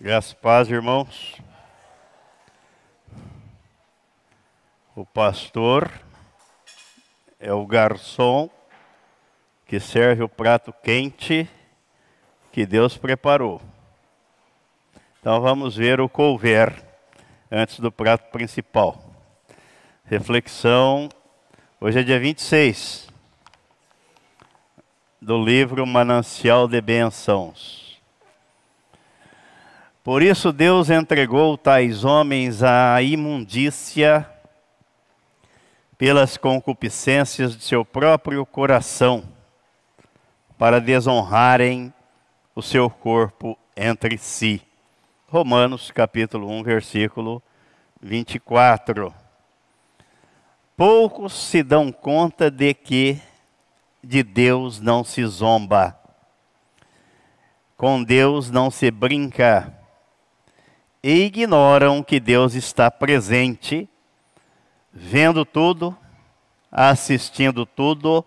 Graças paz, irmãos. O pastor é o garçom que serve o prato quente que Deus preparou. Então vamos ver o couver antes do prato principal. Reflexão, hoje é dia 26 do livro Manancial de Bênçãos. Por isso Deus entregou tais homens à imundícia pelas concupiscências de seu próprio coração, para desonrarem o seu corpo entre si. Romanos capítulo 1, versículo 24. Poucos se dão conta de que de Deus não se zomba, com Deus não se brinca e ignoram que Deus está presente, vendo tudo, assistindo tudo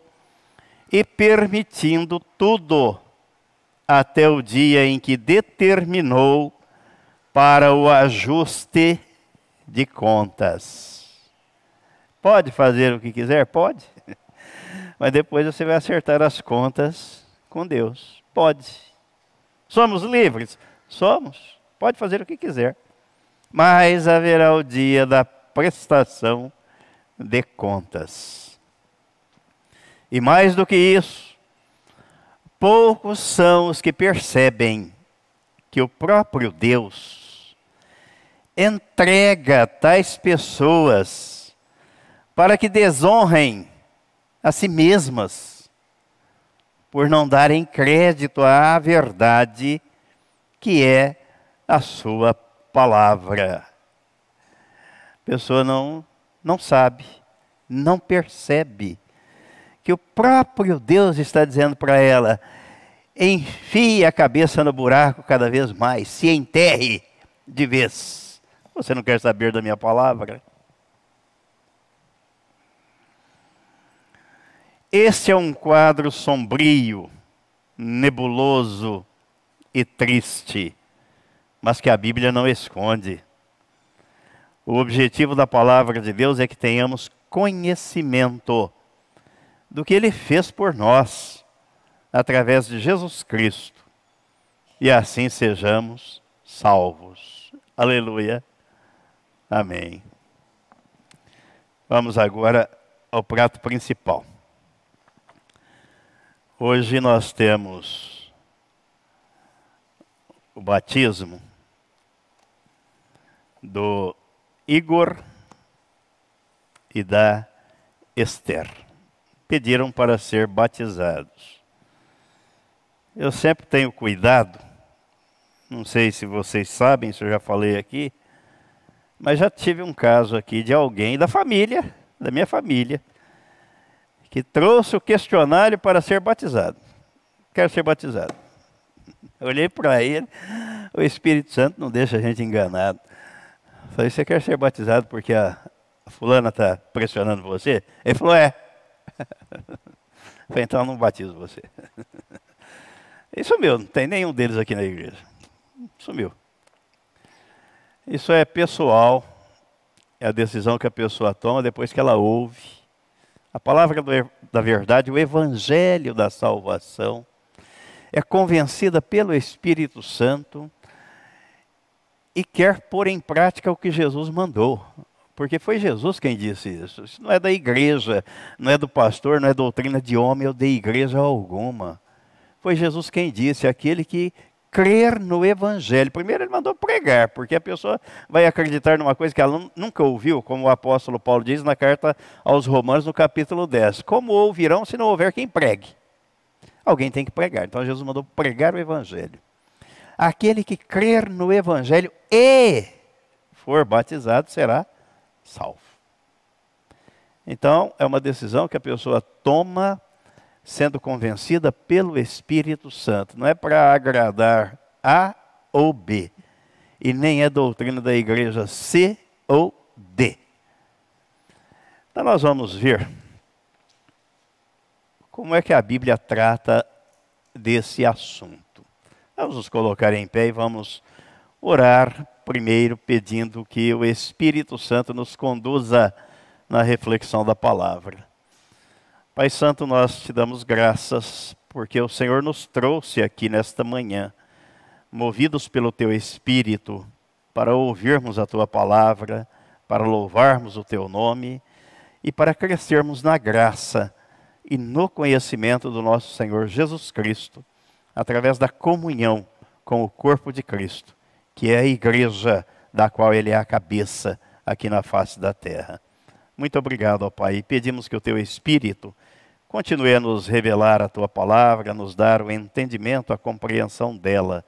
e permitindo tudo, até o dia em que determinou para o ajuste de contas. Pode fazer o que quiser? Pode. Mas depois você vai acertar as contas com Deus. Pode. Somos livres? Somos. Pode fazer o que quiser. Mas haverá o dia da prestação de contas. E mais do que isso, poucos são os que percebem que o próprio Deus entrega tais pessoas para que desonrem a si mesmas, por não darem crédito à verdade que é a sua palavra. A pessoa não, não sabe, não percebe que o próprio Deus está dizendo para ela: enfie a cabeça no buraco cada vez mais, se enterre de vez. Você não quer saber da minha palavra? Este é um quadro sombrio, nebuloso e triste mas que a Bíblia não esconde. O objetivo da palavra de Deus é que tenhamos conhecimento do que ele fez por nós, através de Jesus Cristo, e assim sejamos salvos. Aleluia. Amém. Vamos agora ao prato principal. Hoje nós temos o batismo do Igor e da Esther. Pediram para ser batizados. Eu sempre tenho cuidado, não sei se vocês sabem, se eu já falei aqui, mas já tive um caso aqui de alguém da família, da minha família, que trouxe o questionário para ser batizado. Quero ser batizado. Olhei para ele, o Espírito Santo não deixa a gente enganado. Falei, você quer ser batizado porque a, fulana está pressionando você? Ele falou, é. Falei, então eu não batizo você. E sumiu, não tem nenhum deles aqui na igreja. Sumiu. Isso é pessoal, é a decisão que a pessoa toma depois que ela ouve. A palavra da verdade, o evangelho da salvação, é convencida pelo Espírito Santo e quer pôr em prática o que Jesus mandou. Porque foi Jesus quem disse isso. Isso não é da igreja, não é do pastor, não é doutrina de homem ou de igreja alguma. Foi Jesus quem disse, aquele que crer no Evangelho. Primeiro ele mandou pregar, porque a pessoa vai acreditar numa coisa que ela nunca ouviu, como o apóstolo Paulo diz na carta aos Romanos, no capítulo 10. Como ouvirão se não houver quem pregue? Alguém tem que pregar. Então Jesus mandou pregar o Evangelho aquele que crer no Evangelho e for batizado será salvo. Então, é uma decisão que a pessoa toma sendo convencida pelo Espírito Santo. Não é para agradar A ou B. E nem é doutrina da igreja C ou D. Então, nós vamos ver como é que a Bíblia trata desse assunto. Vamos nos colocar em pé e vamos orar primeiro pedindo que o Espírito Santo nos conduza na reflexão da palavra. Pai Santo, nós te damos graças porque o Senhor nos trouxe aqui nesta manhã, movidos pelo teu Espírito, para ouvirmos a tua palavra, para louvarmos o teu nome e para crescermos na graça e no conhecimento do nosso Senhor Jesus Cristo, através da comunhão com o corpo de Cristo que é a igreja da qual ele é a cabeça aqui na face da terra. Muito obrigado, ó Pai, e pedimos que o teu Espírito continue a nos revelar a tua palavra, a nos dar o entendimento, a compreensão dela,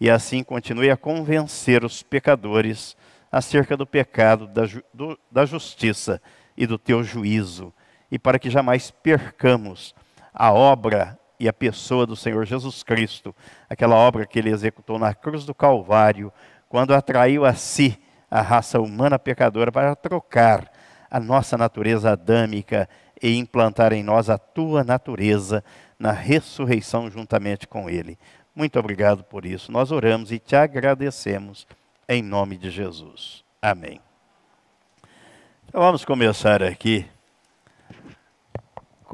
e assim continue a convencer os pecadores acerca do pecado, da, ju do, da justiça e do teu juízo, e para que jamais percamos a obra e a pessoa do Senhor Jesus Cristo, aquela obra que ele executou na cruz do Calvário, quando atraiu a si a raça humana pecadora para trocar a nossa natureza adâmica e implantar em nós a tua natureza na ressurreição juntamente com ele. Muito obrigado por isso. Nós oramos e te agradecemos em nome de Jesus. Amém. Então vamos começar aqui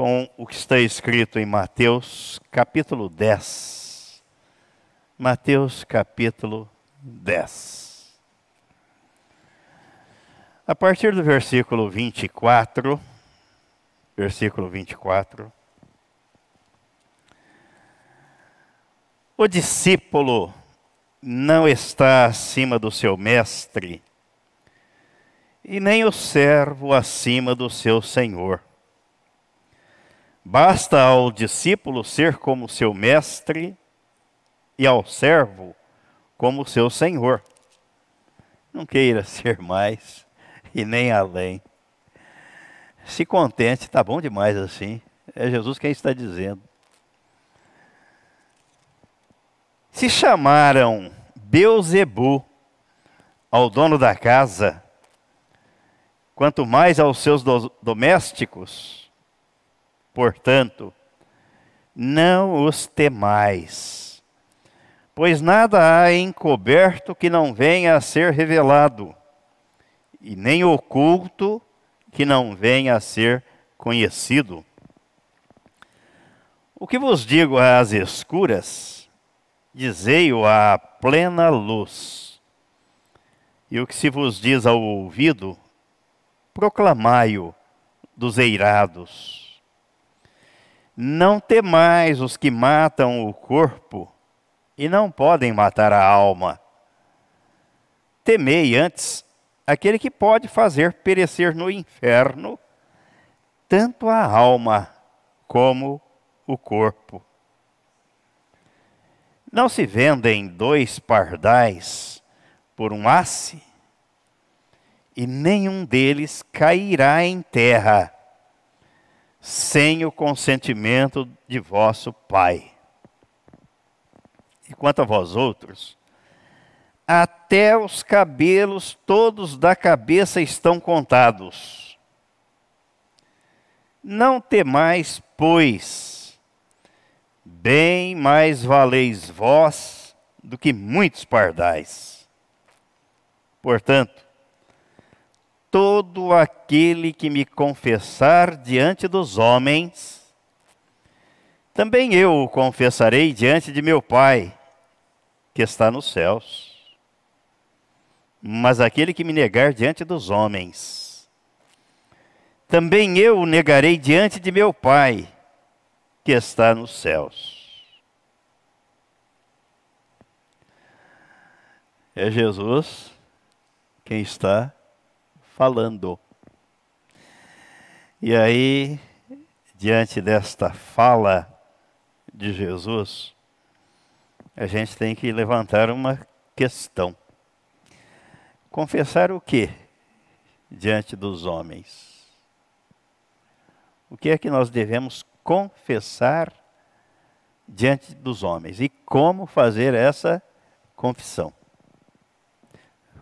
com o que está escrito em Mateus capítulo 10. Mateus capítulo 10. A partir do versículo 24, versículo 24, o discípulo não está acima do seu mestre, e nem o servo acima do seu senhor. Basta ao discípulo ser como seu mestre e ao servo como seu senhor. Não queira ser mais e nem além. Se contente, está bom demais assim. É Jesus quem está dizendo. Se chamaram Beuzebu ao dono da casa, quanto mais aos seus do domésticos, Portanto, não os temais, pois nada há encoberto que não venha a ser revelado, e nem oculto que não venha a ser conhecido. O que vos digo às escuras, dizei-o à plena luz. E o que se vos diz ao ouvido, proclamai-o dos eirados. Não temais os que matam o corpo e não podem matar a alma. Temei antes aquele que pode fazer perecer no inferno tanto a alma como o corpo. Não se vendem dois pardais por um asse, e nenhum deles cairá em terra sem o consentimento de vosso Pai. E quanto a vós outros, até os cabelos todos da cabeça estão contados. Não temais, pois, bem mais valeis vós do que muitos pardais. Portanto, todo aquele que me confessar diante dos homens, também eu o confessarei diante de meu Pai, que está nos céus. Mas aquele que me negar diante dos homens, também eu o negarei diante de meu Pai, que está nos céus. É Jesus quem está falando. E aí, diante desta fala de Jesus, a gente tem que levantar uma questão. Confessar o que diante dos homens? O que é que nós devemos confessar diante dos homens? E como fazer essa confissão?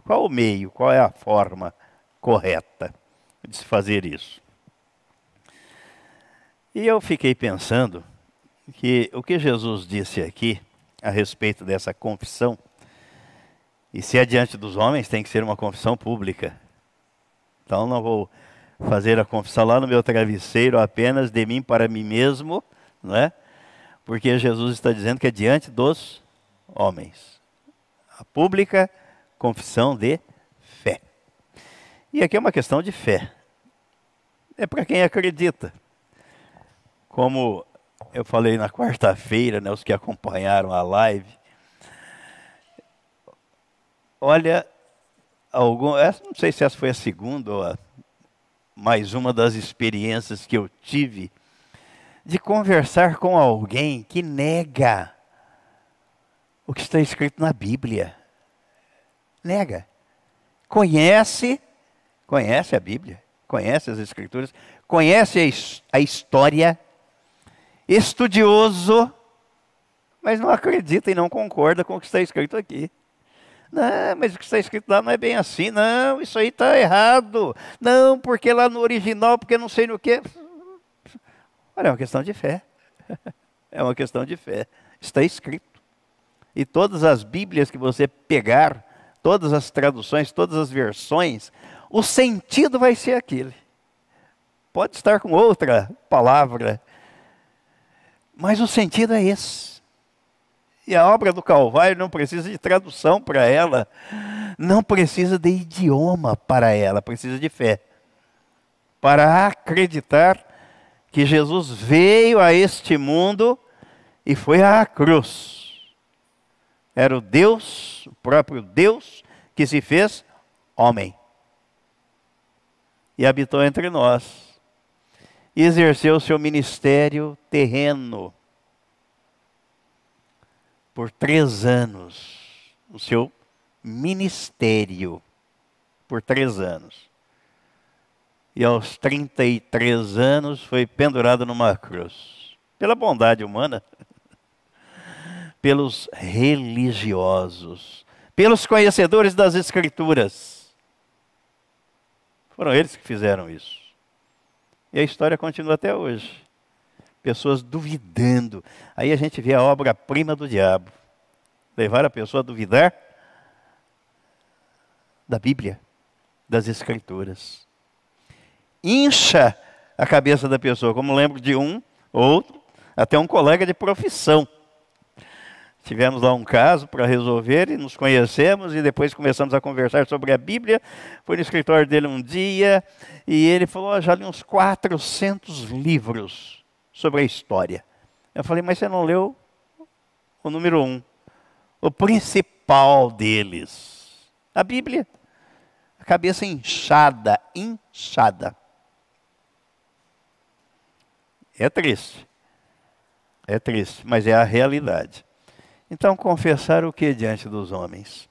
Qual o meio, qual é a forma correta de se fazer isso. E eu fiquei pensando que o que Jesus disse aqui a respeito dessa confissão E se é diante dos homens, tem que ser uma confissão pública. Então não vou fazer a confissão lá no meu travesseiro apenas de mim para mim mesmo, não é? Porque Jesus está dizendo que é diante dos homens. A pública confissão de. E aqui é uma questão de fé. É para quem acredita. Como eu falei na quarta-feira, né, os que acompanharam a live. Olha, algum, não sei se essa foi a segunda ou a, mais uma das experiências que eu tive de conversar com alguém que nega o que está escrito na Bíblia. Nega. Conhece, conhece a Bíblia, conhece as Escrituras, conhece a, história, estudioso, mas não acredita e não concorda com o que está escrito aqui. Não, mas o que está escrito lá não é bem assim. Não, isso aí está errado. Não, porque lá no original, porque não sei no que. Olha, é uma questão de fé. É uma questão de fé. Está escrito. E todas as Bíblias que você pegar, todas as traduções, todas as versões, o sentido vai ser aquele. Pode estar com outra palavra, mas o sentido é esse. E a obra do Calvário não precisa de tradução para ela, não precisa de idioma para ela, precisa de fé. Para acreditar que Jesus veio a este mundo e foi à cruz. Era o Deus, o próprio Deus, que se fez homem e habitou entre nós. E exerceu o seu ministério terreno por três anos, o seu ministério por três anos. E aos 33 anos foi pendurado numa cruz. Pela bondade humana, pelos religiosos, pelos conhecedores das Escrituras. Foram eles que fizeram isso. E a história continua até hoje pessoas duvidando. Aí a gente vê a obra-prima do diabo. Levar a pessoa a duvidar da Bíblia, das Escrituras. Incha a cabeça da pessoa, como lembro de um, outro, até um colega de profissão. Tivemos lá um caso para resolver e nos conhecemos e depois começamos a conversar sobre a Bíblia. Foi no escritório dele um dia e ele falou: oh, já li uns 400 livros sobre a história. Eu falei, mas você não leu o número um, o principal deles, a Bíblia. A cabeça inchada, inchada. É triste. É triste, mas é a realidade. Então, confessar o que diante dos homens?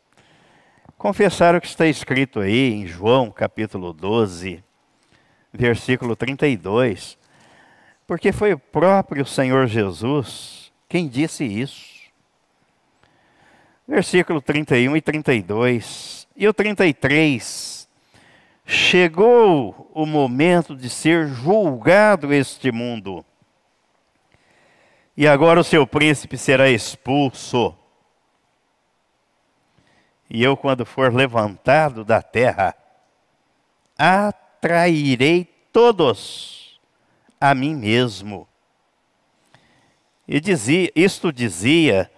Confessar o que está escrito aí em João capítulo 12, versículo 32. Porque foi o próprio Senhor Jesus quem disse isso. Versículo 31 e 32. E o 33. Chegou o momento de ser julgado este mundo. E agora o seu príncipe será expulso. E eu, quando for levantado da terra, atrairei todos a mim mesmo. E dizia, isto dizia,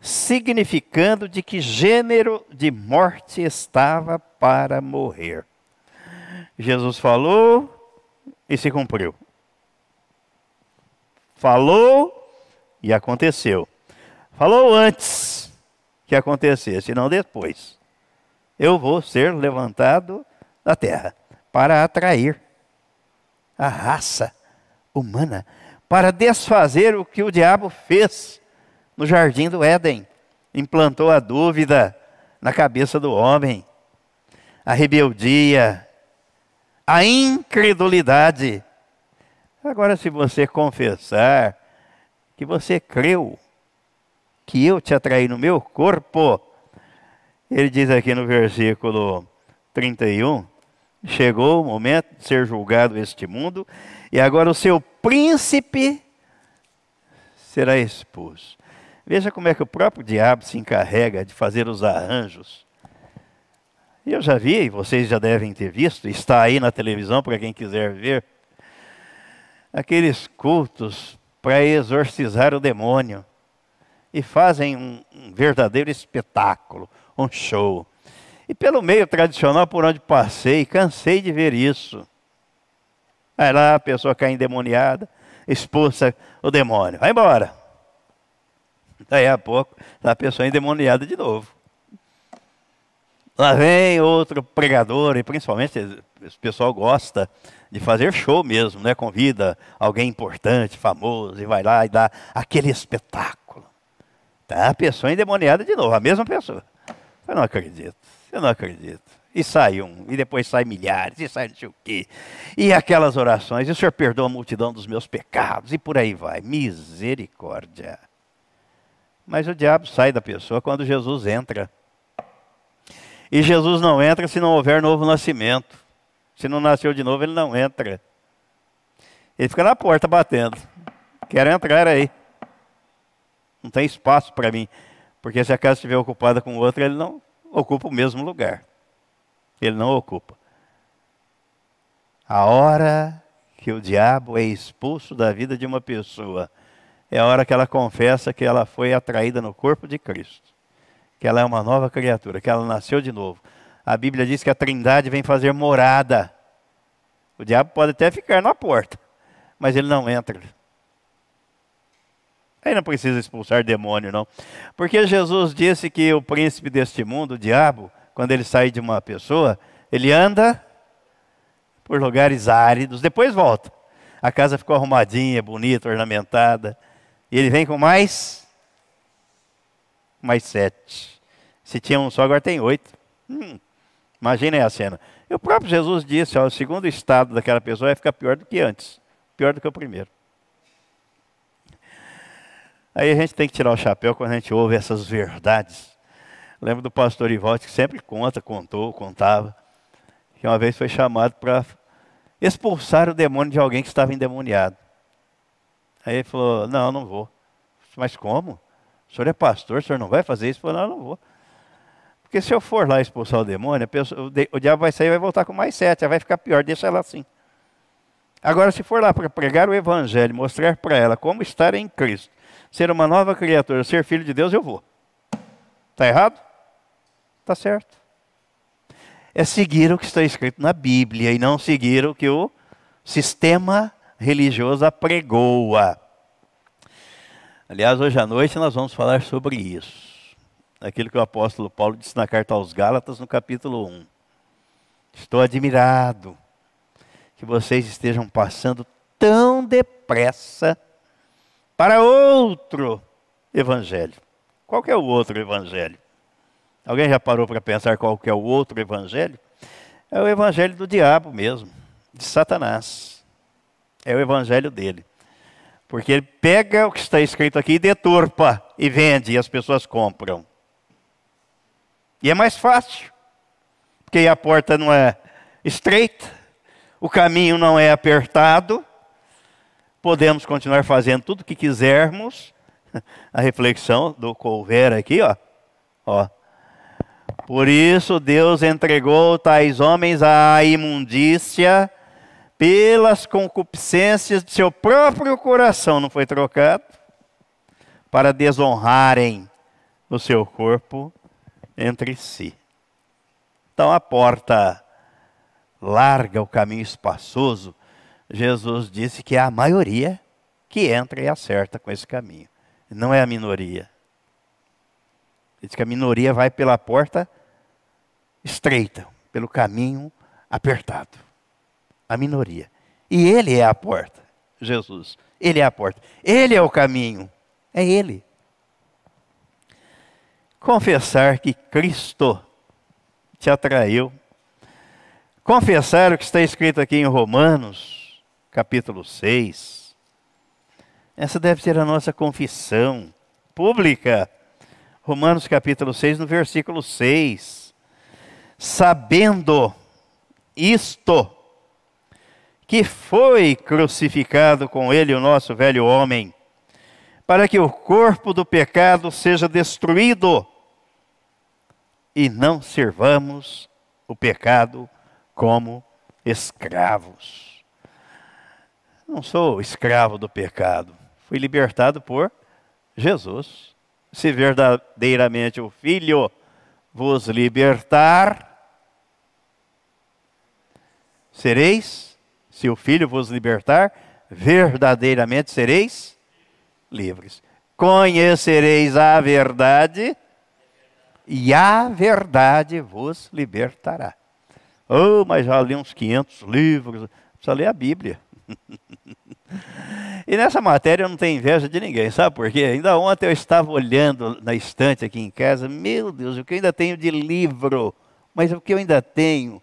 significando de que gênero de morte estava para morrer. Jesus falou e se cumpriu. Falou e aconteceu. Falou antes que acontecesse, não depois. Eu vou ser levantado da terra para atrair a raça humana para desfazer o que o diabo fez no jardim do Éden. Implantou a dúvida na cabeça do homem, a rebeldia, a incredulidade. Agora, se você confessar que você creu que eu te atraí no meu corpo, ele diz aqui no versículo 31, chegou o momento de ser julgado este mundo e agora o seu príncipe será expulso. Veja como é que o próprio diabo se encarrega de fazer os arranjos E eu já vi, vocês já devem ter visto, está aí na televisão para quem quiser ver, aqueles cultos para exorcizar o demônio. E fazem um, um verdadeiro espetáculo, um show. E pelo meio tradicional por onde passei, cansei de ver isso. Aí lá a pessoa cai endemoniada, expulsa o demônio. Vai embora. Daí a pouco, tá a pessoa endemoniada de novo. Lá vem outro pregador, e principalmente o pessoal gosta de fazer show mesmo, né? Convida alguém importante, famoso, e vai lá e dá aquele espetáculo. Tá a pessoa endemoniada de novo, a mesma pessoa. Eu não acredito, eu não acredito. E sai um, e depois sai milhares, e sai não sei o quê. E aquelas orações, e o Senhor perdoa a multidão dos meus pecados, e por aí vai. Misericórdia. Mas o diabo sai da pessoa quando Jesus entra. E Jesus não entra se não houver novo nascimento. Se não nasceu de novo, ele não entra. Ele fica na porta batendo. Quero entrar aí. Não tem espaço para mim. Porque se a casa estiver ocupada com outra, ele não ocupa o mesmo lugar. Ele não ocupa. A hora que o diabo é expulso da vida de uma pessoa é a hora que ela confessa que ela foi atraída no corpo de Cristo que ela é uma nova criatura, que ela nasceu de novo. A Bíblia diz que a Trindade vem fazer morada. O diabo pode até ficar na porta, mas ele não entra. Aí não precisa expulsar demônio, não. Porque Jesus disse que o príncipe deste mundo, o diabo, quando ele sai de uma pessoa, ele anda por lugares áridos, depois volta. A casa ficou arrumadinha, bonita, ornamentada. E ele vem com mais mais sete. Se tinha um só, agora tem oito. Hum, imaginem a cena. E o próprio Jesus disse: ó, o segundo estado daquela pessoa vai ficar pior do que antes, pior do que o primeiro. Aí a gente tem que tirar o chapéu quando a gente ouve essas verdades. Lembro do pastor Ivaldi que sempre conta, contou, contava, que uma vez foi chamado para expulsar o demônio de alguém que estava endemoniado. Aí ele falou: Não, não vou. Mas como? O senhor é pastor, o senhor não vai fazer isso? Eu falei, não, não vou. Porque se eu for lá expulsar o demônio, pessoa, o, diabo vai sair e vai voltar com mais sete, vai ficar pior, deixa ela assim. Agora, se for lá para pregar o evangelho, mostrar para ela como estar em Cristo, ser uma nova criatura, ser filho de Deus, eu vou. Está errado? Está certo. É seguir o que está escrito na Bíblia e não seguir o que o sistema religioso apregoa. Aliás, hoje à noite nós vamos falar sobre isso. Aquilo que o apóstolo Paulo disse na carta aos Gálatas, no capítulo 1. Estou admirado que vocês estejam passando tão depressa para outro evangelho. Qual é o outro evangelho? Alguém já parou para pensar qual é o outro evangelho? É o evangelho do diabo mesmo, de Satanás. É o evangelho dele. Porque ele pega o que está escrito aqui e deturpa e vende e as pessoas compram. E é mais fácil. Porque a porta não é estreita, o caminho não é apertado, podemos continuar fazendo tudo o que quisermos. A reflexão do couver aqui, ó. ó. Por isso Deus entregou tais homens à imundícia pelas concupiscências de seu próprio coração, não foi trocado? Para desonrarem o seu corpo entre si. Então a porta larga, o caminho espaçoso, Jesus disse que é a maioria que entra e acerta com esse caminho. Não é a minoria. Ele diz que a minoria vai pela porta estreita, pelo caminho apertado a minoria. E Ele é a porta, Jesus. Ele é a porta. Ele é o caminho. É Ele. Confessar que Cristo te atraiu. Confessar o que está escrito aqui em Romanos, capítulo 6. Essa deve ser a nossa confissão pública. Romanos capítulo 6, no versículo 6. Sabendo isto, que foi crucificado com ele o nosso velho homem, para que o corpo do pecado seja destruído e não servamos o pecado como escravos. Não sou escravo do pecado, fui libertado por Jesus. Se verdadeiramente o Filho vos libertar, sereis, se o Filho vos libertar, verdadeiramente sereis livres. Conhecereis a verdade, e a verdade vos libertará. Oh, mas já li uns 500 livros, precisa ler a Bíblia. e nessa matéria eu não tenho inveja de ninguém, sabe por quê? Ainda ontem eu estava olhando na estante aqui em casa, meu Deus, o que eu ainda tenho de livro, mas o que eu ainda tenho.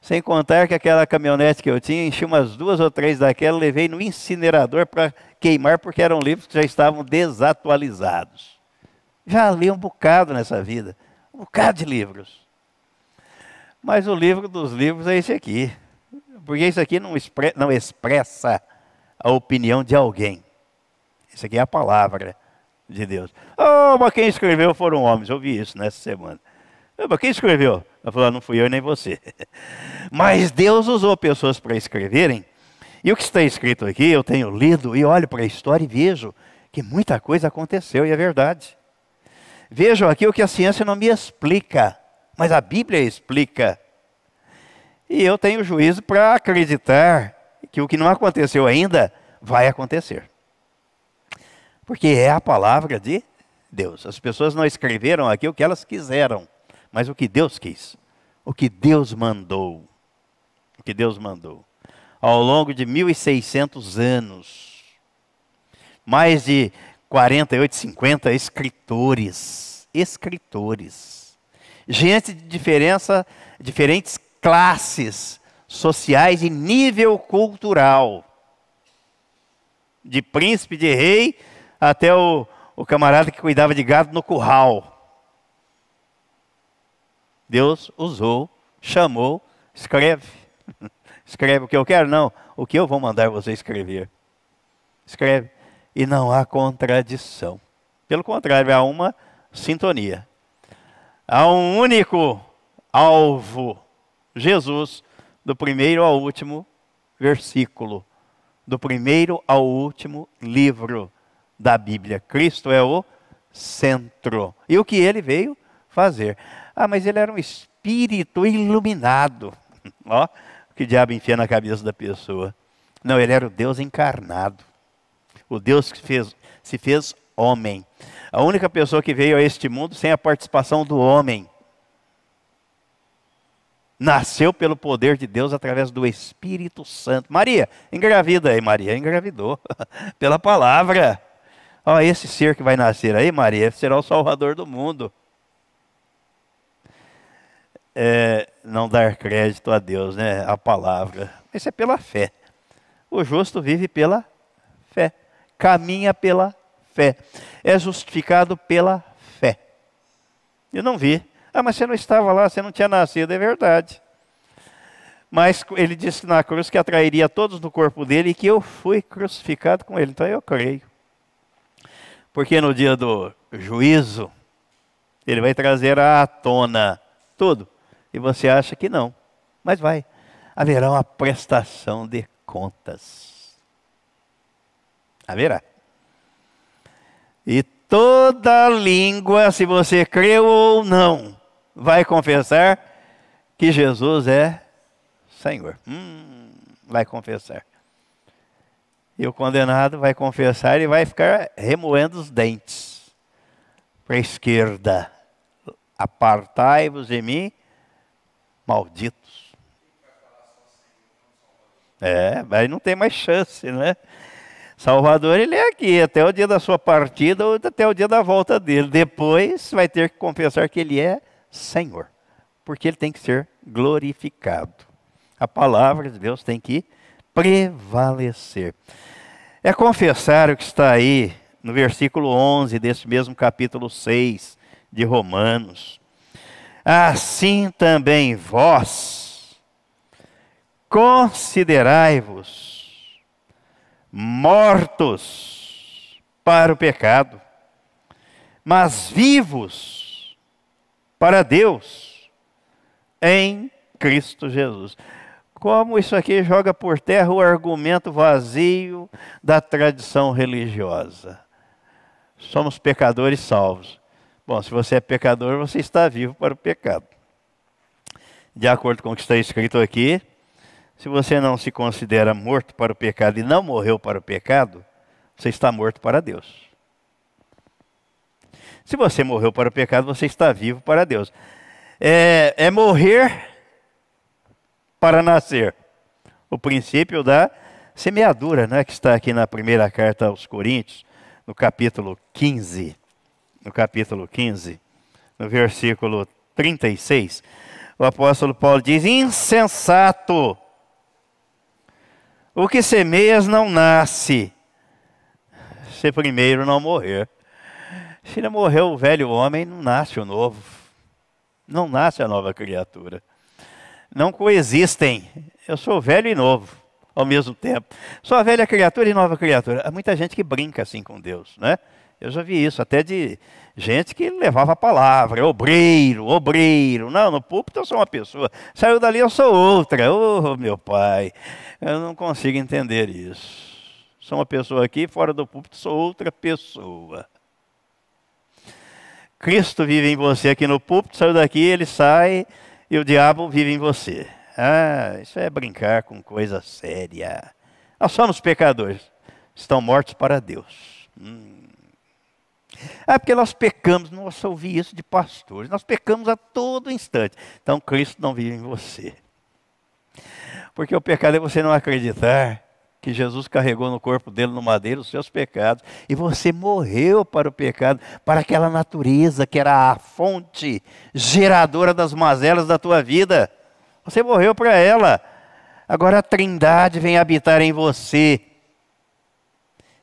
Sem contar que aquela caminhonete que eu tinha, enchi umas duas ou três daquela, levei no incinerador para queimar, porque eram livros que já estavam desatualizados. Já li um bocado nessa vida, um bocado de livros. Mas o livro dos livros é esse aqui. Porque isso aqui não, expre não expressa a opinião de alguém. Isso aqui é a palavra de Deus. Oh, mas quem escreveu foram homens. Eu ouvi isso nessa semana. Oh, mas quem escreveu? Eu falei, ah, não fui eu nem você. mas Deus usou pessoas para escreverem. E o que está escrito aqui, eu tenho lido e olho para a história e vejo que muita coisa aconteceu e é verdade. Vejo aqui o que a ciência não me explica, mas a Bíblia explica. E eu tenho juízo para acreditar que o que não aconteceu ainda vai acontecer. Porque é a palavra de Deus. As pessoas não escreveram aqui o que elas quiseram, mas o que Deus quis. O que Deus mandou. O que Deus mandou. Ao longo de 1600 anos, mais de 48, 50 escritores, escritores, gente de diferença, diferentes classes sociais e nível cultural, de príncipe, de rei, até o, o camarada que cuidava de gado no curral. Deus usou, chamou, escreve. Escreve o que eu quero? Não, o que eu vou mandar você escrever. Escreve e não há contradição. Pelo contrário, há uma sintonia. Há um único alvo, Jesus, do primeiro ao último versículo, do primeiro ao último livro da Bíblia. Cristo é o centro. E o que ele veio fazer? Ah, mas ele era um espírito iluminado. Ó, que diabo enfia na cabeça da pessoa. Não, ele era o Deus encarnado o Deus que fez, se fez homem. A única pessoa que veio a este mundo sem a participação do homem. Nasceu pelo poder de Deus através do Espírito Santo. Maria, engravida aí, Maria, engravidou. Pela palavra. Ó, esse ser que vai nascer aí, Maria, será o Salvador do mundo. É, não dar crédito a Deus, né? A palavra. Isso é pela fé. O justo vive pela caminha pela fé. É justificado pela fé. Eu não vi. Ah, mas você não estava lá, você não tinha nascido, é verdade. Mas ele disse na cruz que atrairia todos no corpo dele e que eu fui crucificado com ele. Então eu creio. Porque no dia do juízo, ele vai trazer à tona tudo. E você acha que não. Mas vai. Haverá uma prestação de contas haverá. E toda língua, se você creu ou não, vai confessar que Jesus é Senhor. Hum, vai confessar. E o condenado vai confessar e vai ficar remoendo os dentes. Para a esquerda, apartai-vos de mim, malditos. É, aí não tem mais chance, né? Salvador, ele é aqui, até o dia da sua partida ou até o dia da volta dele. Depois vai ter que confessar que ele é Senhor, porque ele tem que ser glorificado. A palavra de Deus tem que prevalecer. É confessar o que está aí no versículo 11 desse mesmo capítulo 6 de Romanos. Assim também vós considerai-vos mortos para o pecado, mas vivos para Deus em Cristo Jesus. Como isso aqui joga por terra o argumento vazio da tradição religiosa. Somos pecadores salvos. Bom, se você é pecador, você está vivo para o pecado. De acordo com o que está escrito aqui, se você não se considera morto para o pecado e não morreu para o pecado, você está morto para Deus. Se você morreu para o pecado, você está vivo para Deus. É, é morrer para nascer. O princípio da semeadura, né, que está aqui na primeira carta aos Coríntios, no capítulo 15. No capítulo 15, no versículo 36, o apóstolo Paulo diz: Insensato, o que semeias não nasce, se primeiro não morrer. Se não morreu o velho homem, não nasce o novo. Não nasce a nova criatura. Não coexistem. Eu sou velho e novo ao mesmo tempo. Sou velha criatura e nova criatura. Há muita gente que brinca assim com Deus, né? Eu já vi isso, até de gente que levava a palavra, obreiro, obreiro. Não, no púlpito eu sou uma pessoa, saiu dali eu sou outra. Oh, meu pai, eu não consigo entender isso. Sou uma pessoa aqui, fora do púlpito sou outra pessoa. Cristo vive em você aqui no púlpito, saiu daqui, ele sai e o diabo vive em você. Ah, isso é brincar com coisa séria. Nós somos pecadores, estão mortos para Deus. Hum. É porque nós pecamos, nossa, ouvi isso de pastores, nós pecamos a todo instante. Então Cristo não vive em você. Porque o pecado é você não acreditar que Jesus carregou no corpo dele no madeiro os seus pecados e você morreu para o pecado, para aquela natureza que era a fonte geradora das mazelas da tua vida. Você morreu para ela. Agora a Trindade vem habitar em você,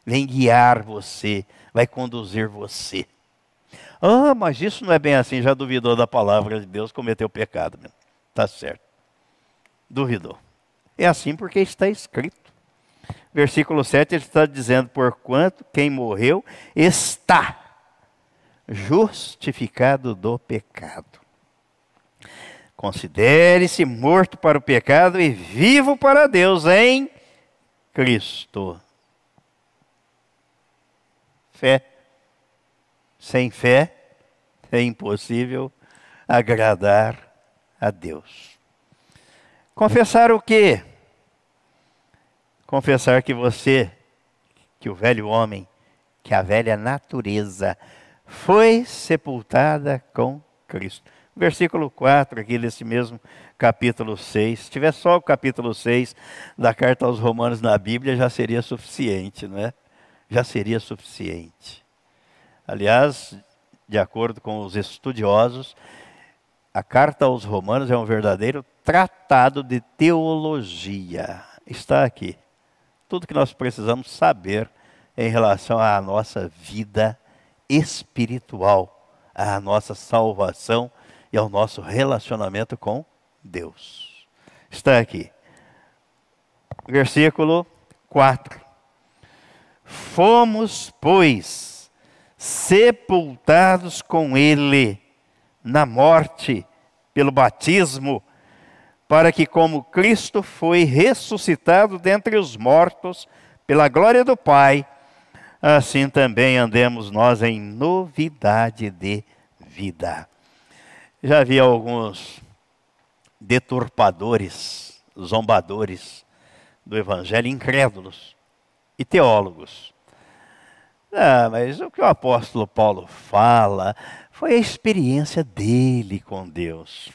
vem guiar você, vai conduzir você. Ah, mas isso não é bem assim. Já duvidou da palavra de Deus, cometeu pecado mesmo. Tá certo. Duvidou. É assim porque está escrito. Versículo 7 ele está dizendo: Porquanto quem morreu está justificado do pecado. Considere-se morto para o pecado e vivo para Deus em Cristo. Fé. Sem fé é impossível agradar a Deus. Confessar o quê? Confessar que você, que o velho homem, que a velha natureza foi sepultada com Cristo versículo 4 aqui desse mesmo capítulo 6. Se tiver só o capítulo 6 da carta aos Romanos na Bíblia, já seria suficiente, não é? Já seria suficiente. Aliás, de acordo com os estudiosos, a carta aos Romanos é um verdadeiro tratado de teologia. Está aqui. Tudo que nós precisamos saber em relação à nossa vida espiritual, à nossa salvação e ao nosso relacionamento com Deus. Está aqui. Versículo 4. Fomos, pois, sepultados com Ele na morte pelo batismo, para que, como Cristo foi ressuscitado dentre os mortos pela glória do Pai, assim também andemos nós em novidade de vida. Já havia alguns deturpadores, zombadores do Evangelho, incrédulos e teólogos. Ah, mas o que o apóstolo Paulo fala foi a experiência dele com Deus.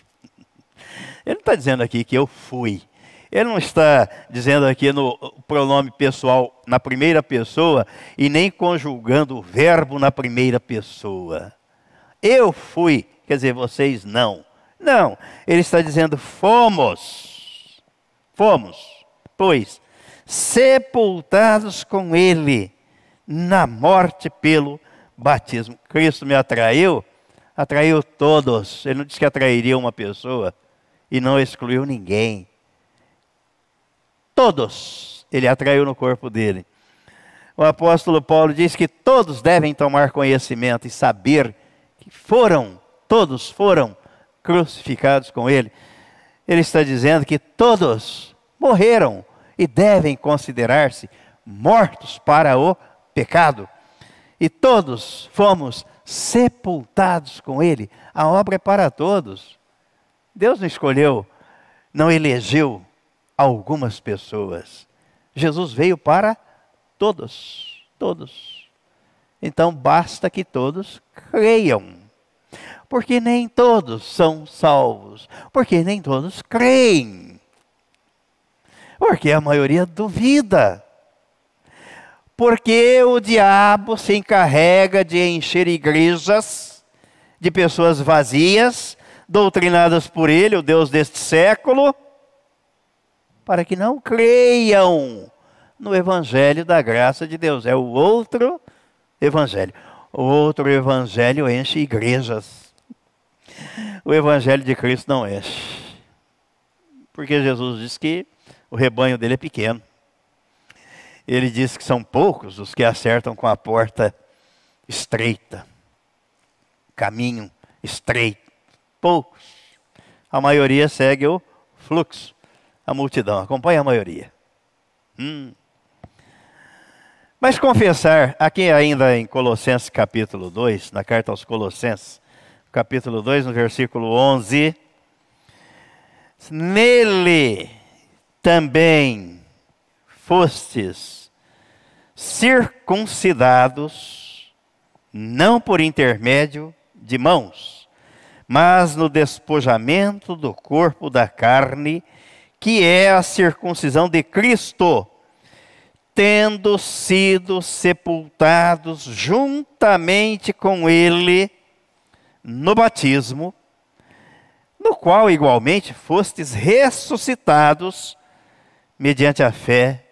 Ele não está dizendo aqui que eu fui. Ele não está dizendo aqui no pronome pessoal na primeira pessoa e nem conjugando o verbo na primeira pessoa. Eu fui quer dizer, vocês não. Não, ele está dizendo: fomos, fomos, pois, sepultados com ele na morte pelo batismo. Cristo me atraiu, atraiu todos. Ele não disse que atrairia uma pessoa e não excluiu ninguém. Todos ele atraiu no corpo dele. O apóstolo Paulo diz que todos devem tomar conhecimento e saber que foram todos foram crucificados com ele. ele está dizendo que todos morreram e devem considerar-se mortos para o pecado. E todos fomos sepultados com ele. A obra é para todos. Deus não escolheu, não elegeu algumas pessoas. Jesus veio para todos, todos. Então basta que todos creiam. Porque nem todos são salvos, porque nem todos creem. Porque a maioria duvida. Porque o diabo se encarrega de encher igrejas de pessoas vazias, doutrinadas por ele, o Deus deste século, para que não creiam no evangelho da graça de Deus. É o outro evangelho. O outro evangelho enche igrejas. O evangelho de Cristo não enche. Porque Jesus diz que o rebanho dele é pequeno. Ele diz que são poucos os que acertam com a porta estreita, caminho estreito. Poucos. A maioria segue o fluxo. A multidão acompanha a maioria. Hum. Mas confessar, aqui ainda em Colossenses capítulo 2, na carta aos Colossenses, capítulo 2, no versículo 11, nele também fostes circuncidados, não por intermédio de mãos, mas no despojamento do corpo da carne, que é a circuncisão de Cristo, tendo sido sepultados juntamente com Ele no batismo, no qual igualmente fostes ressuscitados mediante a fé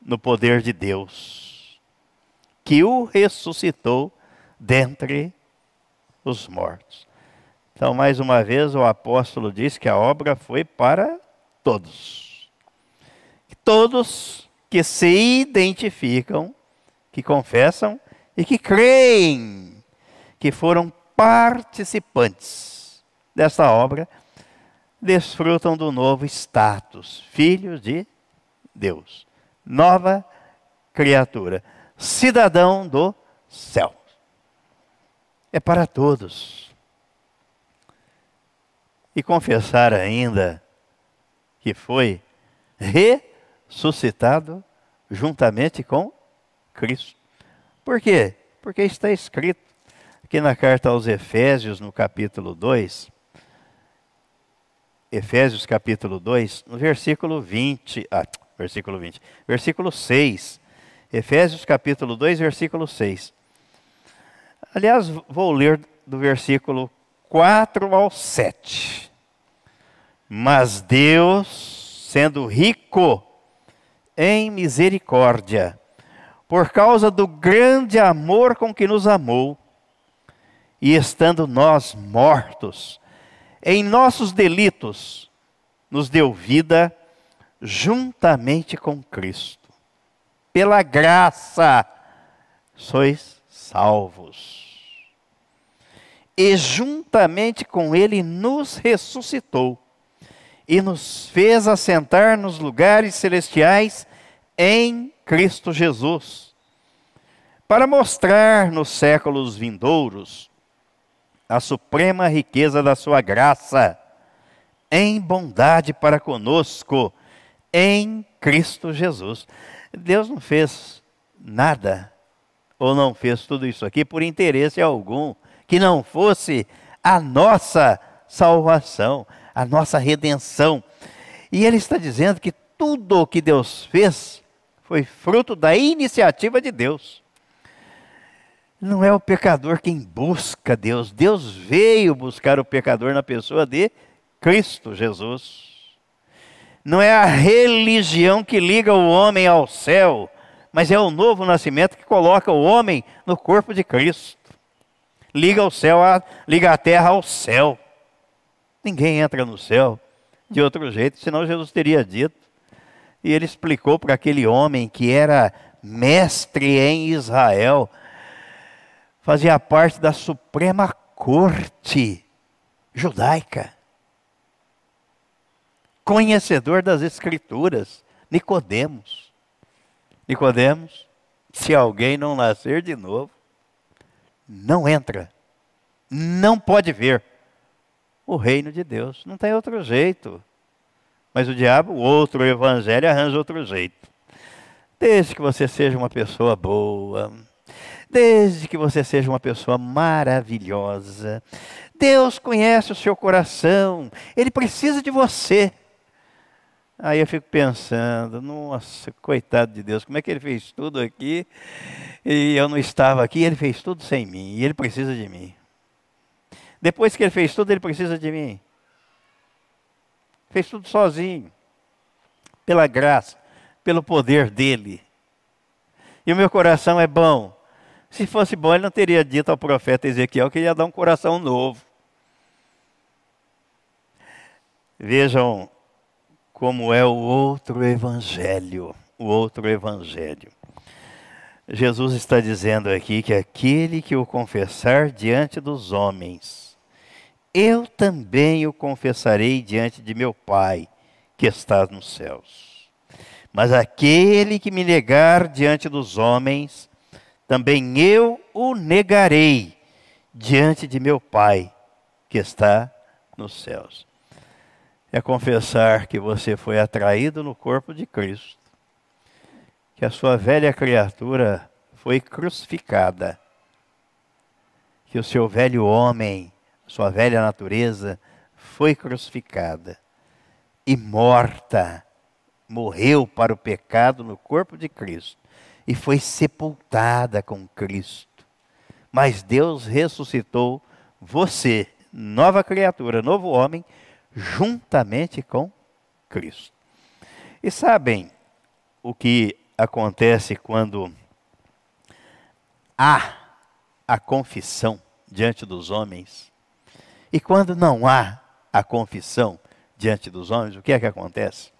no poder de Deus, que o ressuscitou dentre os mortos. Então, mais uma vez, o apóstolo diz que a obra foi para todos. Todos que se identificam, que confessam e que creem que foram participantes dessa obra, desfrutam do novo status, filhos de Deus, nova criatura, cidadão do céu. É para todos. E confessar ainda que foi ressuscitado juntamente com Cristo. Por quê? Porque está escrito aqui na carta aos Efésios, no capítulo 2, Efésios capítulo 2, no versículo 20, ah, versículo 20, versículo 6. Efésios capítulo 2, versículo 6. Aliás, vou ler do versículo 4 ao 7. Mas Deus, sendo rico em misericórdia, por causa do grande amor com que nos amou, e estando nós mortos em nossos delitos, nos deu vida juntamente com Cristo. Pela graça sois salvos. E juntamente com Ele nos ressuscitou e nos fez assentar nos lugares celestiais em Cristo Jesus, para mostrar nos séculos vindouros a suprema riqueza da Sua graça, em bondade para conosco em Cristo Jesus. Deus não fez nada, ou não fez tudo isso aqui por interesse algum, que não fosse a nossa salvação, a nossa redenção. E Ele está dizendo que tudo o que Deus fez foi fruto da iniciativa de Deus. Não é o pecador quem busca Deus, Deus veio buscar o pecador na pessoa de Cristo Jesus. Não é a religião que liga o homem ao céu, mas é o novo nascimento que coloca o homem no corpo de Cristo. Liga o céu, a, liga a terra ao céu. Ninguém entra no céu de outro jeito, senão Jesus teria dito. E ele explicou para aquele homem que era mestre em Israel, fazia parte da suprema corte judaica conhecedor das Escrituras, Nicodemos. Nicodemos, se alguém não nascer de novo, não entra, não pode ver o reino de Deus. Não tem outro jeito. Mas o diabo, outro evangelho, arranja outro jeito. Desde que você seja uma pessoa boa, desde que você seja uma pessoa maravilhosa, Deus conhece o seu coração, Ele precisa de você. Aí eu fico pensando, nossa, coitado de Deus, como é que ele fez tudo aqui e eu não estava aqui, ele fez tudo sem mim e ele precisa de mim. Depois que ele fez tudo, ele precisa de mim. Fez tudo sozinho, pela graça, pelo poder dele. E o meu coração é bom. Se fosse bom, ele não teria dito ao profeta Ezequiel que ia dar um coração novo. Vejam como é o outro evangelho, o outro evangelho. Jesus está dizendo aqui que aquele que o confessar diante dos homens, eu também o confessarei diante de meu Pai que está nos céus. Mas aquele que me negar diante dos homens, também eu o negarei diante de meu Pai que está nos céus é confessar que você foi atraído no corpo de Cristo, que a sua velha criatura foi crucificada, que o seu velho homem, sua velha natureza, foi crucificada e morta, morreu para o pecado no corpo de Cristo e foi sepultada com Cristo. Mas Deus ressuscitou você, nova criatura, novo homem, juntamente com Cristo. E sabem o que acontece quando há a confissão diante dos homens e quando não há a confissão diante dos homens, o que é que acontece?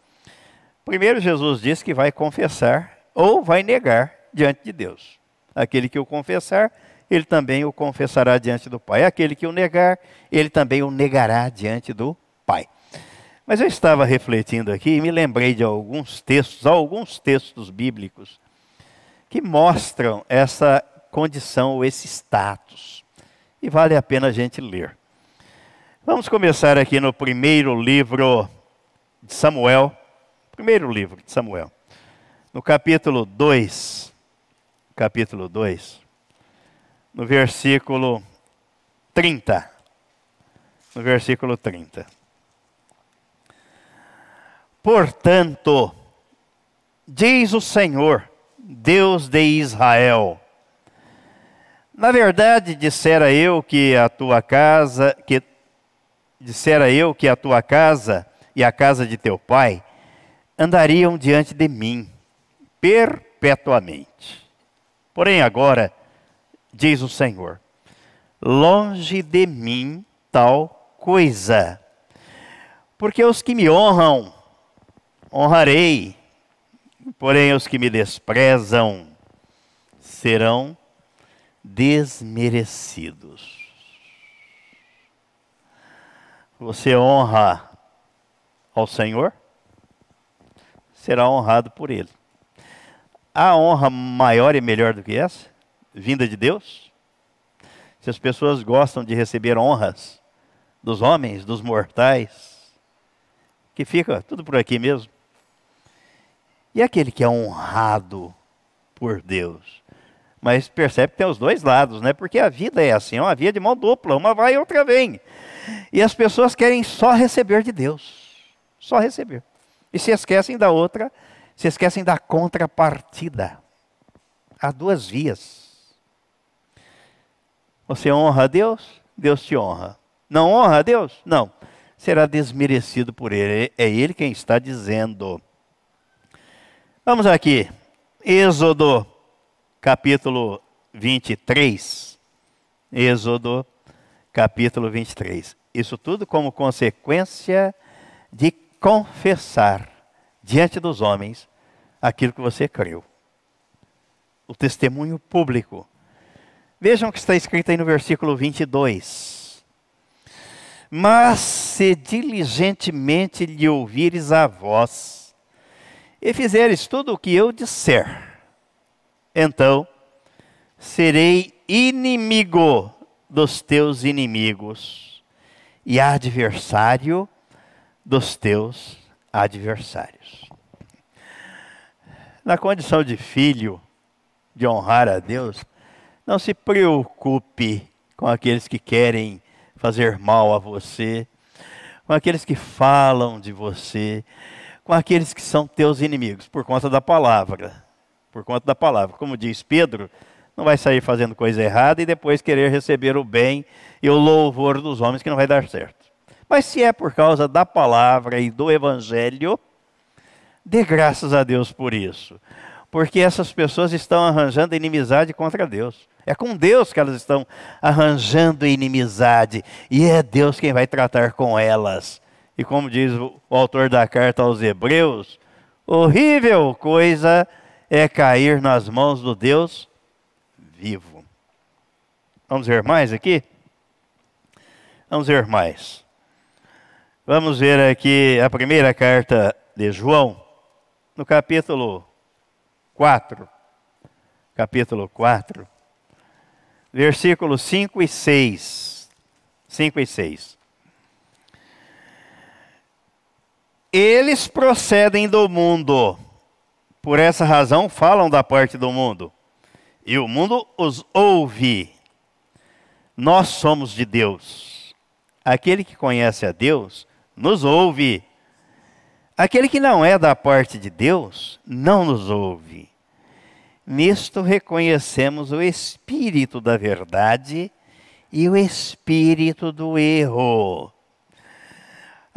Primeiro, Jesus diz que vai confessar ou vai negar diante de Deus. Aquele que o confessar, ele também o confessará diante do Pai. Aquele que o negar, ele também o negará diante do Pai. Mas eu estava refletindo aqui e me lembrei de alguns textos, alguns textos bíblicos, que mostram essa condição, ou esse status. E vale a pena a gente ler. Vamos começar aqui no primeiro livro de Samuel. Primeiro livro de Samuel. No capítulo 2. Capítulo 2. No versículo 30. No versículo 30. Portanto, diz o Senhor, Deus de Israel: Na verdade, dissera eu que a tua casa, que dissera eu que a tua casa e a casa de teu pai andariam diante de mim perpetuamente. Porém agora, diz o Senhor, longe de mim tal coisa. Porque os que me honram honrarei, porém os que me desprezam serão desmerecidos. Você honra ao Senhor, será honrado por Ele. Há honra maior e melhor do que essa? Vinda de Deus? Se as pessoas gostam de receber honras dos homens, dos mortais, que fica tudo por aqui mesmo. E aquele que é honrado por Deus? Mas percebe que tem os dois lados, né? Porque a vida é assim, é uma via de mão dupla, uma vai e outra vem. E as pessoas querem só receber de Deus, só receber. E se esquecem da outra, se esquecem da contrapartida. Há duas vias. Você honra a Deus, Deus te honra. Não honra a Deus? Não. Será desmerecido por Ele. É Ele quem está dizendo. Vamos aqui, Êxodo capítulo 23. Êxodo capítulo 23. Isso tudo como consequência de confessar diante dos homens aquilo que você creu. O testemunho público. Vejam o que está escrito aí no versículo 22. Mas se diligentemente lhe ouvires a voz, e fizeres tudo o que eu disser, então serei inimigo dos teus inimigos e adversário dos teus adversários. Na condição de filho, de honrar a Deus, não se preocupe com aqueles que querem fazer mal a você, com aqueles que falam de você, com aqueles que são teus inimigos, por conta da palavra. Por conta da palavra. Como diz Pedro, não vai sair fazendo coisa errada e depois querer receber o bem e o louvor dos homens, que não vai dar certo. Mas se é por causa da palavra e do evangelho, dê graças a Deus por isso. Porque essas pessoas estão arranjando inimizade contra Deus. É com Deus que elas estão arranjando inimizade. E é Deus quem vai tratar com elas. E como diz o autor da carta aos Hebreus, horrível coisa é cair nas mãos do Deus vivo. Vamos ver mais aqui? Vamos ver mais. Vamos ver aqui a primeira carta de João, no capítulo 4. Capítulo 4 versículos 5 e 6. 5 e 6. Eles procedem do mundo, por essa razão falam da parte do mundo, e o mundo os ouve. Nós somos de Deus. Aquele que conhece a Deus nos ouve. Aquele que não é da parte de Deus não nos ouve. Nisto reconhecemos o espírito da verdade e o espírito do erro.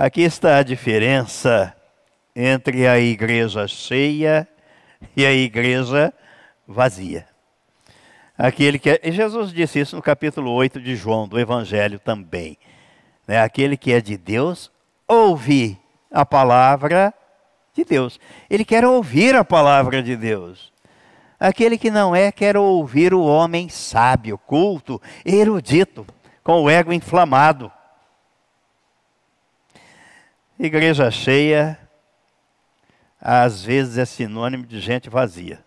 Aqui está a diferença entre a igreja cheia e a igreja vazia. Aquele que é, Jesus disse isso no capítulo 8 de João, do Evangelho também. Né? Aquele que é de Deus, ouve a palavra de Deus. Ele quer ouvir a palavra de Deus. Aquele que não é quer ouvir o homem sábio, culto, erudito, com o ego inflamado. Igreja cheia, às vezes é sinônimo de gente vazia.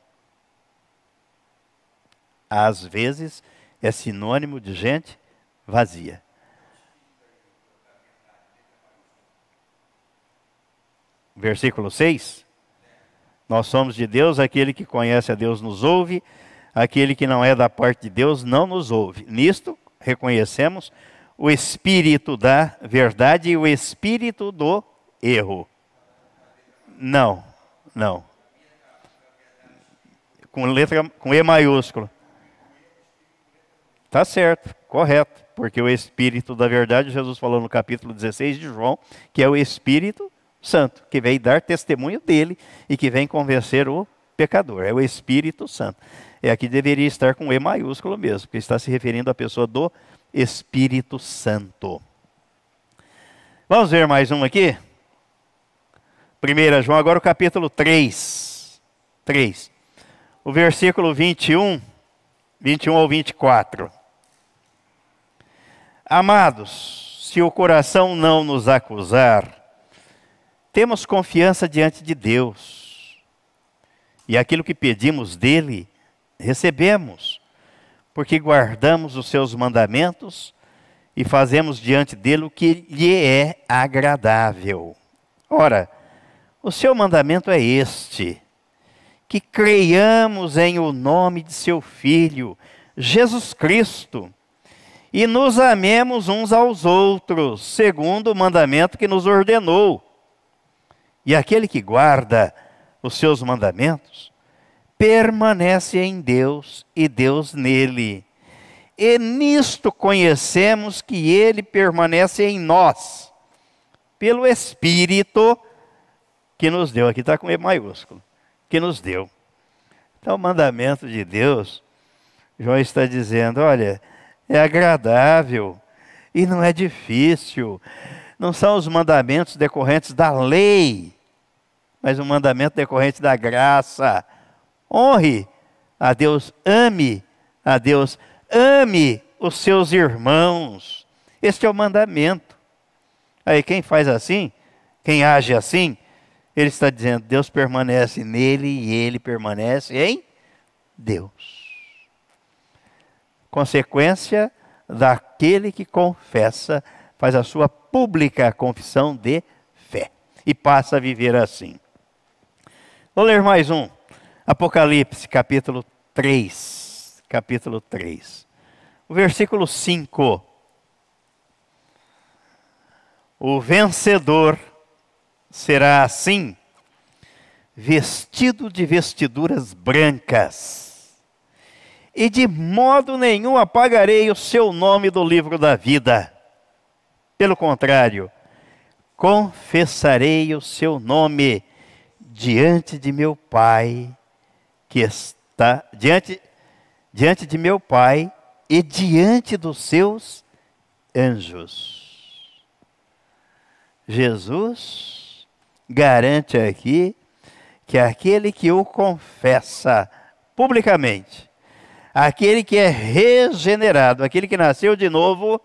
Às vezes é sinônimo de gente vazia. Versículo 6. Nós somos de Deus, aquele que conhece a Deus nos ouve, aquele que não é da parte de Deus não nos ouve. Nisto reconhecemos o espírito da verdade e o espírito do erro. Não, não. Com letra com E maiúsculo. Tá certo, correto, porque o espírito da verdade, Jesus falou no capítulo 16 de João, que é o espírito Santo, que vem dar testemunho dele e que vem convencer o pecador. É o Espírito Santo. É aqui deveria estar com E maiúsculo mesmo, porque está se referindo à pessoa do Espírito Santo. Vamos ver mais um aqui? 1 João, agora o capítulo 3. 3. O versículo 21, 21 ao 24. Amados, se o coração não nos acusar, temos confiança diante de Deus. E aquilo que pedimos dele, recebemos, porque guardamos os seus mandamentos e fazemos diante dele o que lhe é agradável. Ora, o seu mandamento é este: que creiamos em o nome de seu Filho, Jesus Cristo, e nos amemos uns aos outros, segundo o mandamento que nos ordenou e aquele que guarda os seus mandamentos permanece em Deus e Deus nele. E nisto conhecemos que ele permanece em nós, pelo Espírito que nos deu. Aqui está com E maiúsculo, que nos deu. Então, o mandamento de Deus, João está dizendo: olha, é agradável e não é difícil não são os mandamentos decorrentes da lei, mas o mandamento decorrente da graça. Honre a Deus, ame a Deus, ame os seus irmãos. Este é o mandamento. Aí quem faz assim, quem age assim, ele está dizendo: Deus permanece nele e ele permanece em Deus. Consequência daquele que confessa, faz a sua pública confissão de fé e passa a viver assim. Vou ler mais um. Apocalipse, capítulo 3. Capítulo 3. O versículo 5. O vencedor será assim, vestido de vestiduras brancas, e de modo nenhum apagarei o seu nome do livro da vida. Pelo contrário, confessarei o seu nome diante de meu Pai, que está diante diante de meu Pai e diante dos seus anjos. Jesus garante aqui que aquele que o confessa publicamente, aquele que é regenerado, aquele que nasceu de novo,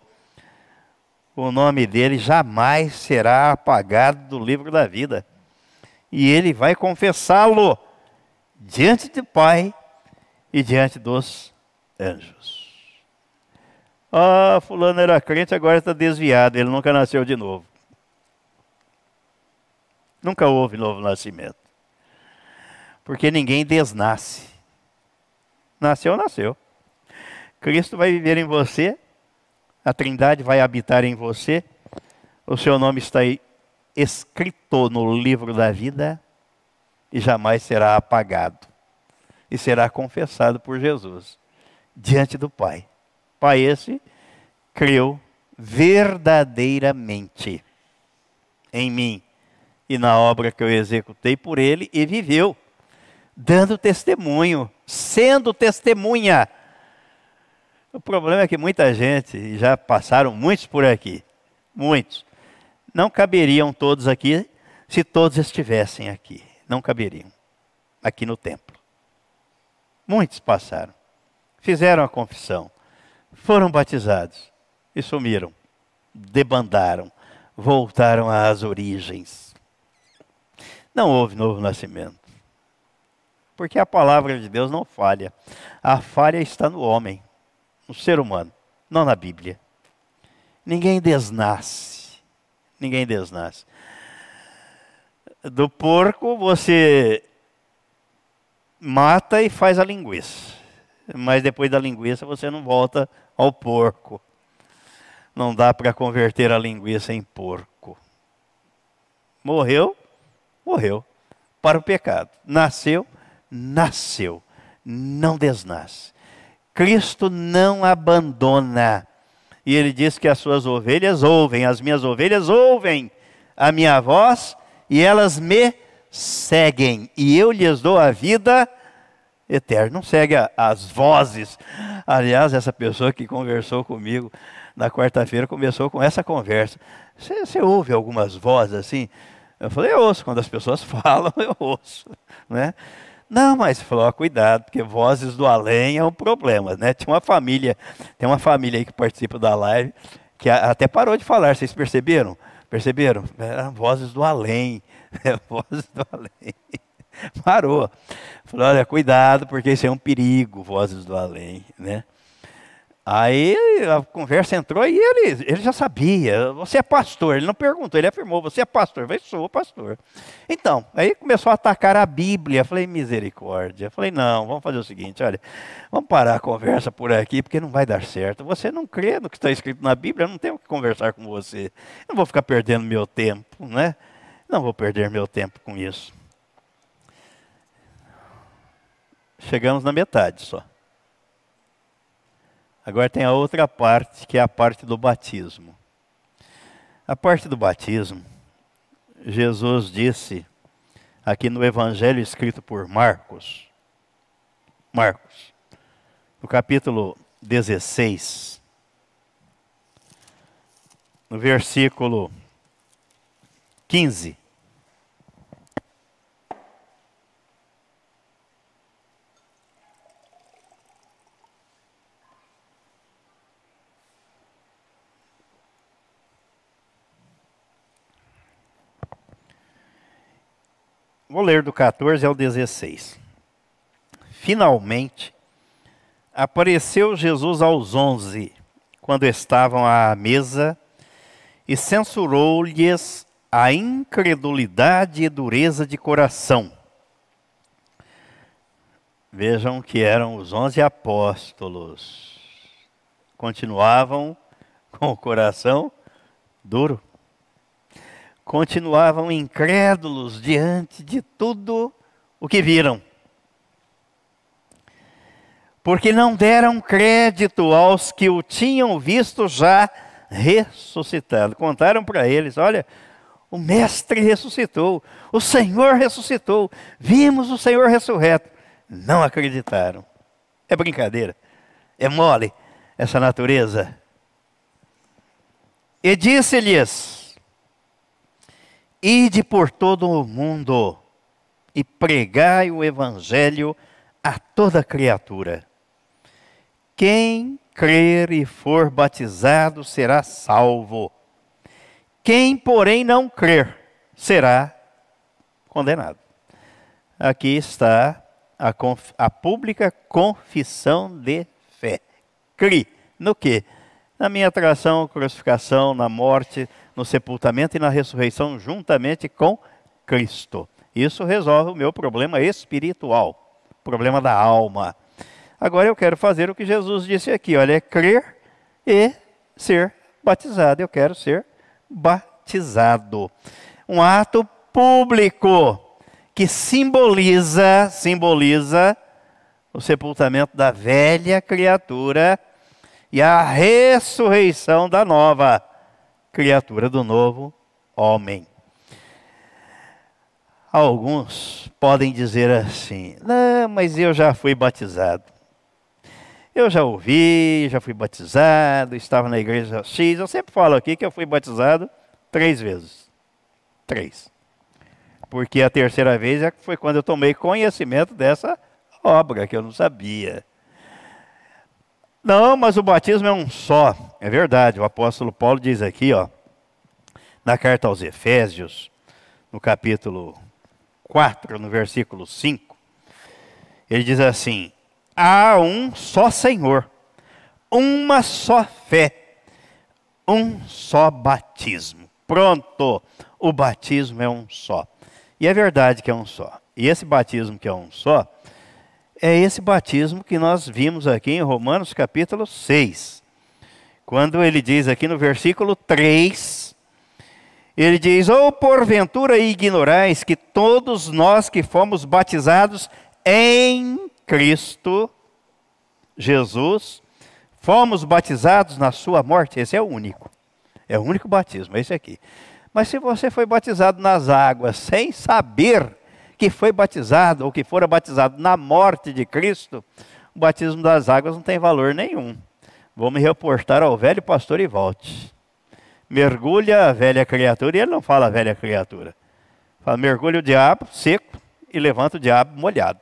o nome dele jamais será apagado do livro da vida. E ele vai confessá-lo diante do Pai e diante dos anjos. Ah, fulano era crente, agora está desviado, ele nunca nasceu de novo. Nunca houve novo nascimento. Porque ninguém desnasce. Nasceu, nasceu. Cristo vai viver em você, a Trindade vai habitar em você, o seu nome está escrito no livro da vida e jamais será apagado. E será confessado por Jesus diante do Pai. Pai esse creu verdadeiramente em mim e na obra que eu executei por ele e viveu, dando testemunho, sendo testemunha. O problema é que muita gente, já passaram muitos por aqui, muitos, não caberiam todos aqui se todos estivessem aqui, não caberiam aqui no templo. Muitos passaram, fizeram a confissão, foram batizados e sumiram, debandaram, voltaram às origens não houve novo nascimento. Porque a palavra de Deus não falha. A falha está no homem, no ser humano, não na Bíblia. Ninguém desnasce. Ninguém desnasce. Do porco você mata e faz a linguiça. Mas depois da linguiça você não volta ao porco. Não dá para converter a linguiça em porco. Morreu, morreu para o pecado. Nasceu, nasceu, não desnasce. Cristo não abandona. E ele diz que as suas ovelhas ouvem, as minhas ovelhas ouvem a minha voz e elas me seguem, e eu lhes dou a vida eterna. Não segue as vozes. Aliás, essa pessoa que conversou comigo na quarta-feira começou com essa conversa. Você, você ouve algumas vozes assim? Eu falei, eu ouço, quando as pessoas falam, eu ouço. Né? Não, mas falou, cuidado, porque vozes do além é um problema, né? Tinha uma família, tem uma família aí que participa da live, que até parou de falar, vocês perceberam? Perceberam? Eram vozes do além, né? vozes do além. Parou. Falou, olha, cuidado, porque isso é um perigo, vozes do além, né? Aí a conversa entrou e ele, ele já sabia. Você é pastor. Ele não perguntou, ele afirmou: Você é pastor? Eu falei: Sou pastor. Então, aí começou a atacar a Bíblia. Eu falei: Misericórdia. Eu falei: Não, vamos fazer o seguinte: olha, vamos parar a conversa por aqui, porque não vai dar certo. Você não crê no que está escrito na Bíblia, eu não tenho que conversar com você. Eu não vou ficar perdendo meu tempo, né? Não vou perder meu tempo com isso. Chegamos na metade só. Agora tem a outra parte, que é a parte do batismo. A parte do batismo, Jesus disse aqui no evangelho escrito por Marcos, Marcos, no capítulo 16, no versículo 15. Vou ler do 14 ao 16. Finalmente, apareceu Jesus aos onze, quando estavam à mesa, e censurou-lhes a incredulidade e dureza de coração. Vejam que eram os onze apóstolos. Continuavam com o coração duro. Continuavam incrédulos diante de tudo o que viram. Porque não deram crédito aos que o tinham visto já ressuscitado. Contaram para eles: olha, o Mestre ressuscitou, o Senhor ressuscitou, vimos o Senhor ressurreto. Não acreditaram. É brincadeira, é mole essa natureza. E disse-lhes: Ide por todo o mundo e pregai o evangelho a toda criatura. Quem crer e for batizado será salvo. Quem, porém, não crer será condenado. Aqui está a, a pública confissão de fé. Cri no que? Na minha atração, crucificação, na morte, no sepultamento e na ressurreição juntamente com Cristo. Isso resolve o meu problema espiritual, problema da alma. Agora eu quero fazer o que Jesus disse aqui, olha, é crer e ser batizado. Eu quero ser batizado. Um ato público que simboliza, simboliza o sepultamento da velha criatura e a ressurreição da nova criatura do novo homem. Alguns podem dizer assim: não, mas eu já fui batizado. Eu já ouvi, já fui batizado, estava na igreja X. Eu sempre falo aqui que eu fui batizado três vezes. Três. Porque a terceira vez é foi quando eu tomei conhecimento dessa obra, que eu não sabia. Não, mas o batismo é um só. É verdade, o apóstolo Paulo diz aqui, ó, na carta aos Efésios, no capítulo 4, no versículo 5, ele diz assim: há um só Senhor, uma só fé, um só batismo. Pronto, o batismo é um só. E é verdade que é um só. E esse batismo que é um só, é esse batismo que nós vimos aqui em Romanos capítulo 6. Quando ele diz aqui no versículo 3, ele diz: Ou porventura ignorais que todos nós que fomos batizados em Cristo Jesus, fomos batizados na sua morte. Esse é o único. É o único batismo, é esse aqui. Mas se você foi batizado nas águas sem saber que foi batizado ou que fora batizado na morte de Cristo, o batismo das águas não tem valor nenhum. Vou me reportar ao velho pastor e volte. Mergulha a velha criatura, e ele não fala velha criatura. Fala, mergulha o diabo seco e levanta o diabo molhado.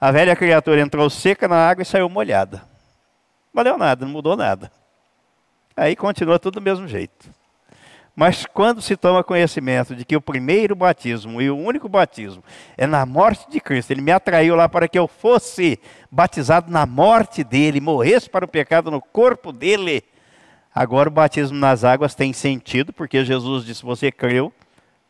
A velha criatura entrou seca na água e saiu molhada. Valeu nada, não mudou nada. Aí continua tudo do mesmo jeito. Mas quando se toma conhecimento de que o primeiro batismo e o único batismo é na morte de Cristo, ele me atraiu lá para que eu fosse batizado na morte dele, morresse para o pecado no corpo dele. Agora o batismo nas águas tem sentido, porque Jesus disse: Você creu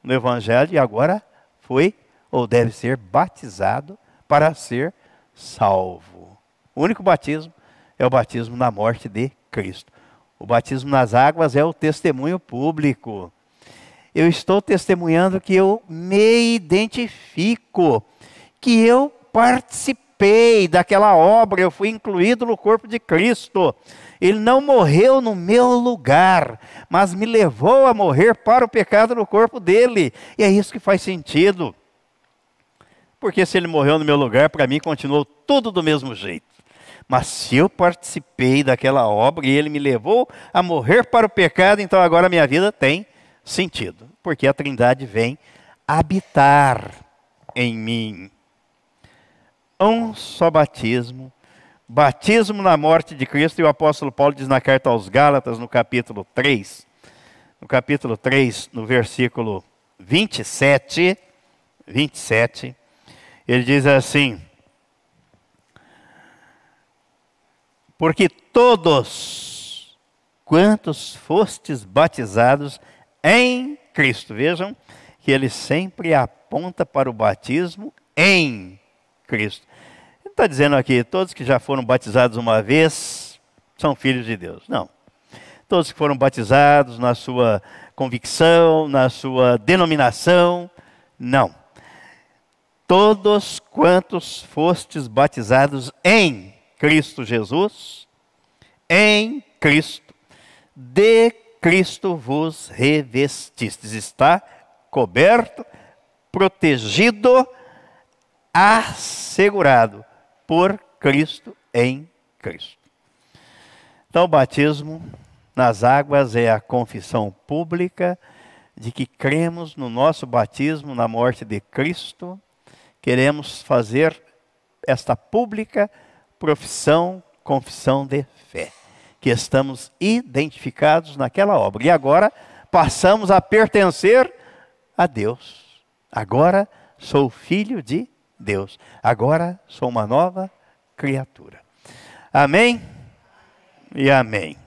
no Evangelho e agora foi ou deve ser batizado para ser salvo. O único batismo é o batismo na morte de Cristo. O batismo nas águas é o testemunho público. Eu estou testemunhando que eu me identifico, que eu participei daquela obra, eu fui incluído no corpo de Cristo. Ele não morreu no meu lugar, mas me levou a morrer para o pecado no corpo dele. E é isso que faz sentido porque se ele morreu no meu lugar, para mim continuou tudo do mesmo jeito. Mas se eu participei daquela obra e ele me levou a morrer para o pecado, então agora minha vida tem sentido, porque a Trindade vem habitar em mim. Um só batismo, batismo na morte de Cristo, e o apóstolo Paulo diz na carta aos Gálatas, no capítulo 3, no capítulo 3, no versículo 27, 27, ele diz assim: Porque todos quantos fostes batizados em Cristo, vejam que ele sempre aponta para o batismo em Cristo. Ele está dizendo aqui: todos que já foram batizados uma vez são filhos de Deus. Não. Todos que foram batizados na sua convicção, na sua denominação, não. Todos quantos fostes batizados em Cristo Jesus, em Cristo, de Cristo vos revestistes. Está coberto, protegido, assegurado por Cristo em Cristo. Então, o batismo nas águas é a confissão pública de que cremos no nosso batismo, na morte de Cristo, queremos fazer esta pública profissão, confissão de fé, que estamos identificados naquela obra. E agora passamos a pertencer a Deus. Agora sou filho de Deus. Agora sou uma nova criatura. Amém? E amém.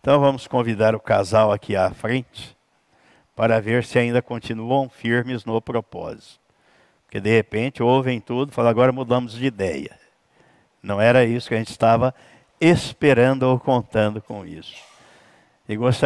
Então vamos convidar o casal aqui à frente para ver se ainda continuam firmes no propósito. Porque de repente ouvem tudo, falam agora mudamos de ideia. Não era isso que a gente estava esperando ou contando com isso. E gostaria